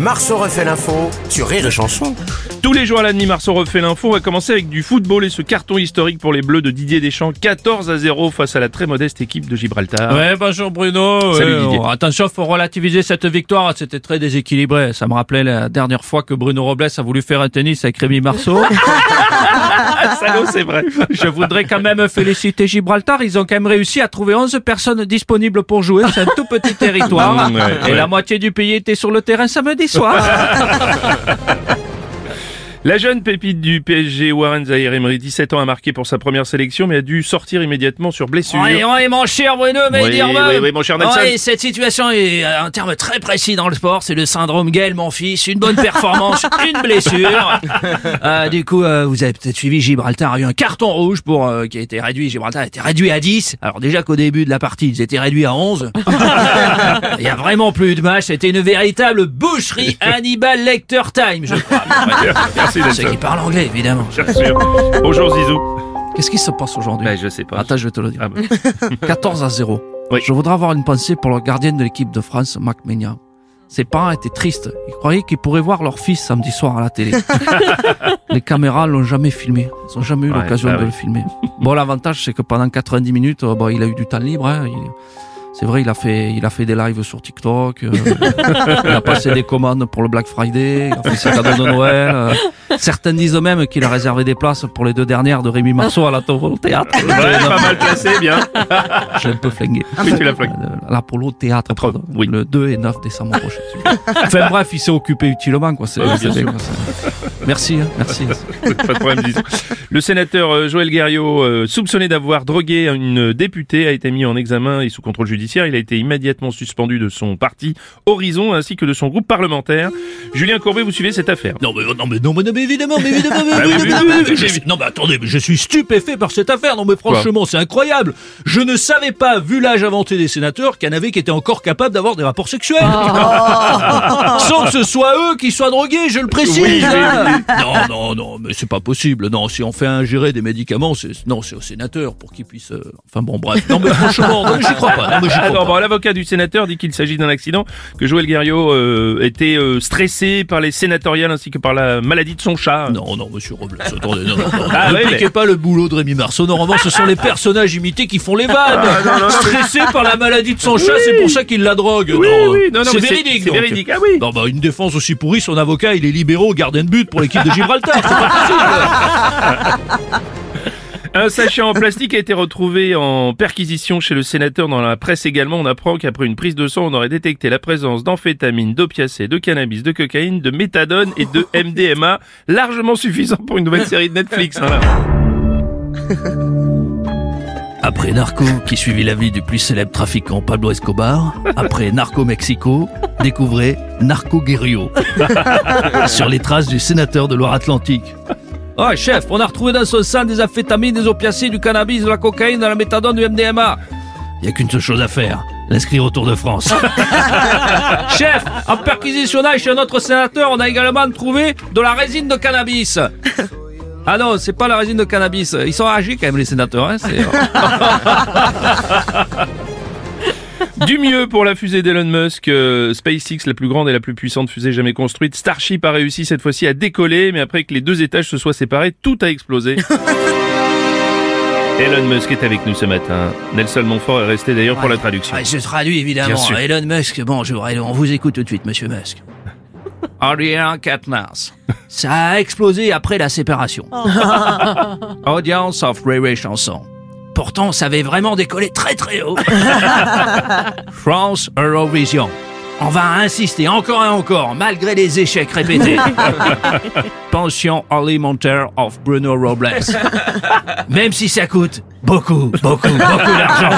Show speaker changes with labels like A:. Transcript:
A: Marceau refait l'info sur Rire et Chanson.
B: Tous les jours à la demi, Marceau refait l'info. On va commencer avec du football et ce carton historique pour les Bleus de Didier Deschamps. 14 à 0 face à la très modeste équipe de Gibraltar.
C: Ouais, bonjour Bruno.
B: Salut
C: Ouais,
B: Didier.
C: oh, attention, faut relativiser cette victoire. C'était très déséquilibré. Ça me rappelait la dernière fois que Bruno Robles a voulu faire un tennis avec Rémi Marceau.
B: Salaud, c'est vrai.
C: Je voudrais quand même féliciter Gibraltar. Ils ont quand même réussi à trouver 11 personnes disponibles pour jouer. C'est un tout petit territoire.
B: Ouais,
C: et
B: ouais.
C: la moitié du pays était sur le terrain samedi soir.
B: La jeune pépite du PSG, Warren Zahir Emery, 17 ans, a marqué pour sa première sélection, mais a dû sortir immédiatement sur blessure.
C: Oui, oui, mon cher Bruno, mais
B: Oui,
C: dire
B: oui, oui, mon cher Nelson.
C: Oui, cette situation est euh, un terme très précis dans le sport. C'est le syndrome Gaël, mon fils. Une bonne performance, une blessure. Euh, du coup, euh, vous avez peut-être suivi Gibraltar a eu un carton rouge pour euh, qui a été réduit. Gibraltar a été réduit à 10. Alors déjà qu'au début de la partie, ils étaient réduits à 11. Il y a vraiment plus de match. C'était une véritable boucherie Hannibal Lecter time, je crois.
B: Merci
C: Ceux
B: Nelson.
C: qui parlent anglais, évidemment.
B: Bien sûr. Bonjour Zizou.
C: Qu'est-ce qui se passe aujourd'hui
B: Ben, je sais pas.
C: Attends, je vais te le dire.
B: Ah, bah.
C: 14 à 0.
B: Oui.
C: Je voudrais avoir une pensée pour le gardien de l'équipe de France, Mac Ménia. Ses parents étaient tristes. Ils croyaient qu'ils pourraient voir leur fils samedi soir à la télé. Les caméras l'ont jamais filmé. Ils ont jamais eu
B: Ouais,
C: l'occasion
B: bah
C: de
B: oui.
C: le filmer. Bon, l'avantage, c'est que pendant 90 minutes, euh, bon, il a eu du temps libre. hein. Il- C'est vrai, il a fait, il a fait des lives sur TikTok. euh, il a passé des commandes pour le Black Friday. Il a fait ses cadeaux de Noël. euh. Certains disent même qu'il a réservé des places pour les deux dernières de Rémi Marceau à la Tour au théâtre.
B: Ouais, pas mal placé, bien.
C: J'ai un peu flingué.
B: Oui, tu l'as flingué.
C: Euh, L'Apollo Théâtre, pardon.
B: Oui.
C: Le 2 et 9 décembre prochain. enfin bref, il s'est occupé utilement, quoi. C'est, c'est
B: bien
C: quoi, Merci, hein, merci.
B: Pas de problème, Zizou. Le sénateur euh, Joël Guerriot, euh, soupçonné d'avoir drogué une députée, a été mis en examen et sous contrôle judiciaire. Il a été immédiatement suspendu de son parti Horizon ainsi que de son groupe parlementaire. Julien Courbet, vous suivez cette affaire.
C: Non mais, non mais non mais, non, mais évidemment mais évidemment mais,
B: Bah oui, oui,
C: mais je non mais attendez mais je suis stupéfait par cette affaire. Non mais franchement c'est incroyable. Je ne savais pas vu l'âge inventé des sénateurs qu'il y en avait qui étaient encore capables d'avoir des rapports sexuels. Sans que ce soit eux qui soient drogués je le précise.
B: Oui, oui,
C: non non non mais c'est pas possible non si on fait ingérer des médicaments c'est non c'est aux sénateurs pour qu'ils puissent euh, enfin bon bref non mais franchement non mais j'y crois pas non mais j'y
B: Ah
C: crois
B: non,
C: pas
B: bon, l'avocat du sénateur dit qu'il s'agit d'un accident, que Joël Guerriot euh, était euh, stressé par les sénatoriales ainsi que par la maladie de son chat.
C: Non, non, monsieur Robles, attendez, non, non, non.
B: Ah,
C: ne
B: ouais,
C: piquez
B: mais-
C: pas le boulot de Rémi Marceau. Normalement, ce sont les personnages imités qui font les vannes.
B: Ah,
C: Stressé par la maladie de son chat, c'est pour ça qu'il la drogue.
B: Oui,
C: non,
B: oui, non, non,
C: c'est
B: mais c'est-
C: véridique.
B: c'est
C: donc.
B: véridique, ah oui.
C: Non, bah, une défense aussi pourrie, son avocat, il est libéraux, gardien de but pour l'équipe de Gibraltar. C'est pas possible.
B: Un sachet en plastique a été retrouvé en perquisition chez le sénateur dans la presse également. On apprend qu'après une prise de sang, on aurait détecté la présence d'amphétamines, d'opiacés, de cannabis, de cocaïne, de méthadone et de MDMA, largement suffisant pour une nouvelle série de Netflix. hein.
C: Après Narco, qui suivit la vie du plus célèbre trafiquant Pablo Escobar, après Narco Mexico, découvrez Narco Guerrio. Sur les traces du sénateur de Loire-Atlantique. Oh chef, on a retrouvé dans son sang des amphétamines, des opiacés, du cannabis, de la cocaïne, de la méthadone, du MDMA. Il n'y a qu'une seule chose à faire, l'inscrire au Tour de France. chef, en perquisitionnage chez un autre sénateur, on a également trouvé de la résine de cannabis. Ah non, c'est pas la résine de cannabis. Ils sont âgés quand même les sénateurs. Hein.
B: Du mieux pour la fusée d'Elon Musk, euh, SpaceX, la plus grande et la plus puissante fusée jamais construite. Starship a réussi cette fois-ci à décoller, mais après que les deux étages se soient séparés, tout a explosé. Elon Musk est avec nous ce matin. Nelson Montfort est resté d'ailleurs pour la traduction.
C: je traduis évidemment. Elon Musk, bonjour. On vous écoute tout de suite, monsieur Musk. Adrien Katnas. Ça a explosé après la séparation. Audience of Railway Chanson. Pourtant, ça avait vraiment décollé très très haut. France Eurovision. On va insister encore et encore, malgré les échecs répétés. Pension alimentaire of Bruno Robles. Même si ça coûte beaucoup, beaucoup, beaucoup d'argent.